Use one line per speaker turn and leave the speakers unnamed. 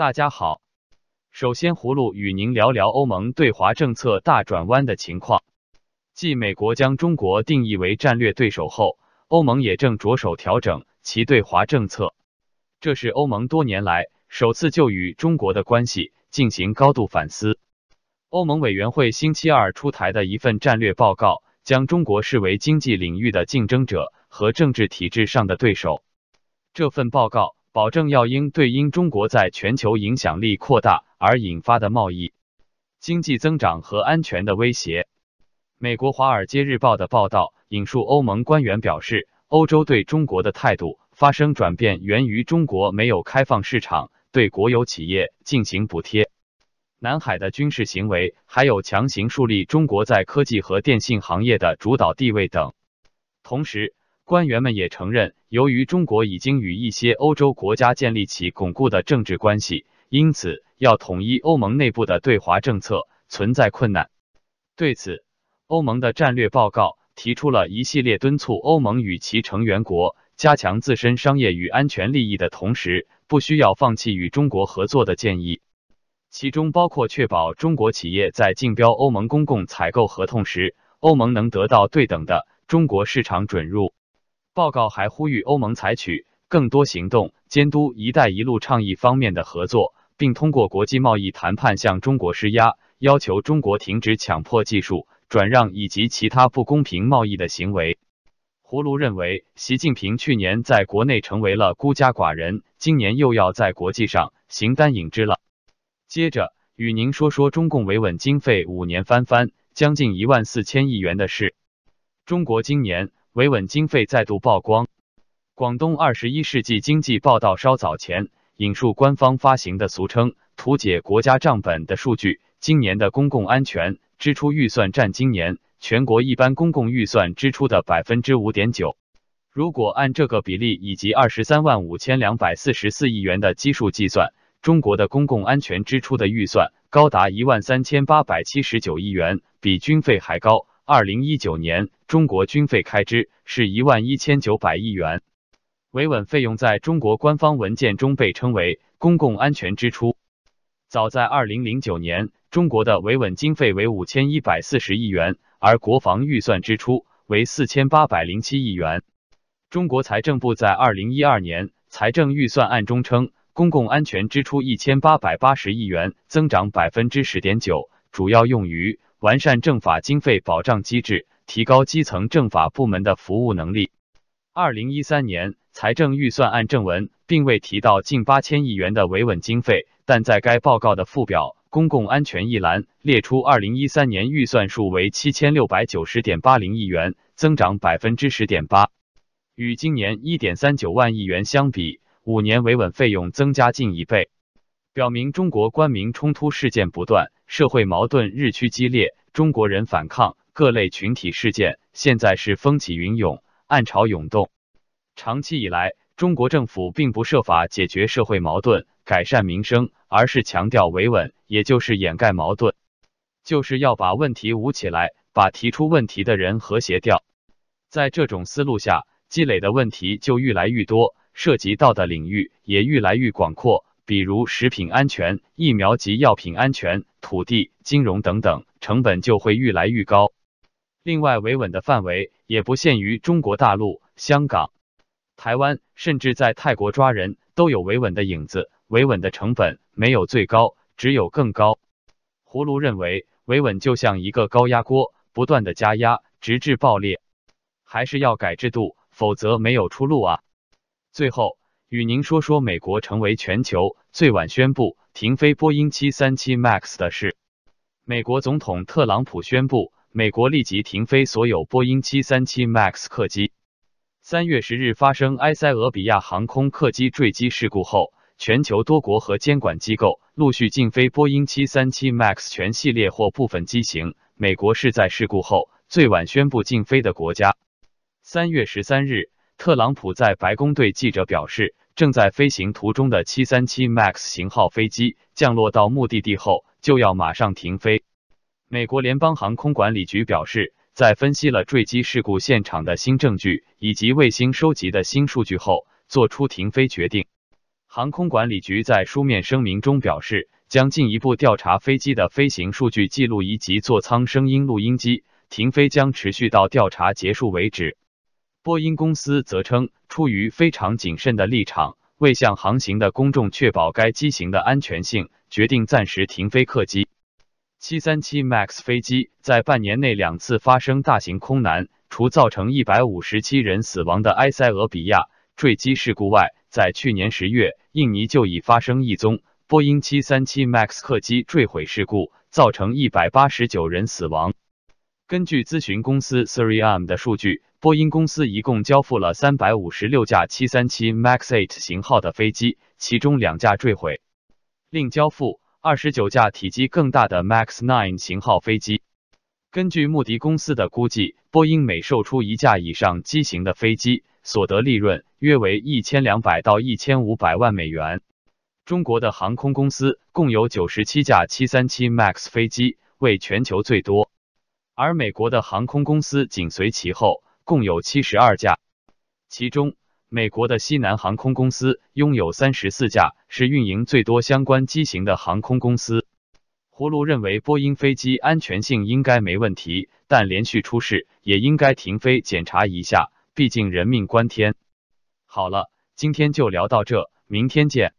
大家好，首先葫芦与您聊聊欧盟对华政策大转弯的情况。继美国将中国定义为战略对手后，欧盟也正着手调整其对华政策。这是欧盟多年来首次就与中国的关系进行高度反思。欧盟委员会星期二出台的一份战略报告，将中国视为经济领域的竞争者和政治体制上的对手。这份报告保证要应对因中国在全球影响力扩大而引发的贸易、经济增长和安全的威胁。美国《华尔街日报》的报道引述欧盟官员表示，欧洲对中国的态度发生转变，源于中国没有开放市场对国有企业进行补贴。南海的军事行为，还有强行树立中国在科技和电信行业的主导地位等。同时，官员们也承认，由于中国已经与一些欧洲国家建立起巩固的政治关系，因此要统一欧盟内部的对华政策存在困难。对此，欧盟的战略报告提出了一系列敦促欧盟与其成员国加强自身商业与安全利益的同时，不需要放弃与中国合作的建议。其中包括确保中国企业在竞标欧盟公共采购合同时，欧盟能得到对等的中国市场准入。报告还呼吁欧盟采取更多行动，监督“一带一路”倡议方面的合作，并通过国际贸易谈判向中国施压，要求中国停止强迫技术转让以及其他不公平贸易的行为。胡卢认为，习近平去年在国内成为了孤家寡人，今年又要在国际上形单影只了。接着与您说说中共维稳经费五年翻番，将近一万四千亿元的事。中国今年维稳经费再度曝光。广东二十一世纪经济报道稍早前引述官方发行的俗称“图解国家账本”的数据，今年的公共安全支出预算占今年全国一般公共预算支出的百分之五点九。如果按这个比例以及二十三万五千两百四十四亿元的基数计算，中国的公共安全支出的预算高达一万三千八百七十九亿元，比军费还高。二零一九年，中国军费开支是一万一千九百亿元。维稳费用在中国官方文件中被称为公共安全支出。早在二零零九年，中国的维稳经费为五千一百四十亿元，而国防预算支出为四千八百零七亿元。中国财政部在二零一二年财政预算案中称。公共安全支出一千八百八十亿元，增长百分之十点九，主要用于完善政法经费保障机制，提高基层政法部门的服务能力。二零一三年财政预算案正文并未提到近八千亿元的维稳经费，但在该报告的附表“公共安全”一栏列出二零一三年预算数为七千六百九十点八零亿元，增长百分之十点八，与今年一点三九万亿元相比。五年维稳费用增加近一倍，表明中国官民冲突事件不断，社会矛盾日趋激烈，中国人反抗各类群体事件现在是风起云涌、暗潮涌动。长期以来，中国政府并不设法解决社会矛盾、改善民生，而是强调维稳，也就是掩盖矛盾，就是要把问题捂起来，把提出问题的人和谐掉。在这种思路下，积累的问题就愈来愈多。涉及到的领域也愈来愈广阔，比如食品安全、疫苗及药品安全、土地、金融等等，成本就会愈来愈高。另外，维稳的范围也不限于中国大陆、香港、台湾，甚至在泰国抓人都有维稳的影子。维稳的成本没有最高，只有更高。葫芦认为，维稳就像一个高压锅，不断的加压，直至爆裂。还是要改制度，否则没有出路啊。最后，与您说说美国成为全球最晚宣布停飞波音七三七 MAX 的事。美国总统特朗普宣布，美国立即停飞所有波音七三七 MAX 客机。三月十日发生埃塞俄比亚航空客机坠机事故后，全球多国和监管机构陆续禁飞波音七三七 MAX 全系列或部分机型。美国是在事故后最晚宣布禁飞的国家。三月十三日。特朗普在白宫对记者表示，正在飞行途中的737 MAX 型号飞机降落到目的地后，就要马上停飞。美国联邦航空管理局表示，在分析了坠机事故现场的新证据以及卫星收集的新数据后，做出停飞决定。航空管理局在书面声明中表示，将进一步调查飞机的飞行数据记录以及座舱声音录音机，停飞将持续到调查结束为止。波音公司则称，出于非常谨慎的立场，为向航行的公众确保该机型的安全性，决定暂时停飞客机。737 MAX 飞机在半年内两次发生大型空难，除造成157人死亡的埃塞俄比亚坠机事故外，在去年十月，印尼就已发生一宗波音737 MAX 客机坠毁事故，造成一百八十九人死亡。根据咨询公司 Siriam 的数据，波音公司一共交付了三百五十六架737 MAX 8型号的飞机，其中两架坠毁，另交付二十九架体积更大的 MAX 9型号飞机。根据穆迪公司的估计，波音每售出一架以上机型的飞机，所得利润约为一千两百到一千五百万美元。中国的航空公司共有九十七架七三七 MAX 飞机，为全球最多，而美国的航空公司紧随其后，共有七十二架。其中，美国的西南航空公司拥有三十四架，是运营最多相关机型的航空公司。葫芦认为波音飞机安全性应该没问题，但连续出事也应该停飞检查一下。毕竟人命关天。好了，今天就聊到这，明天见。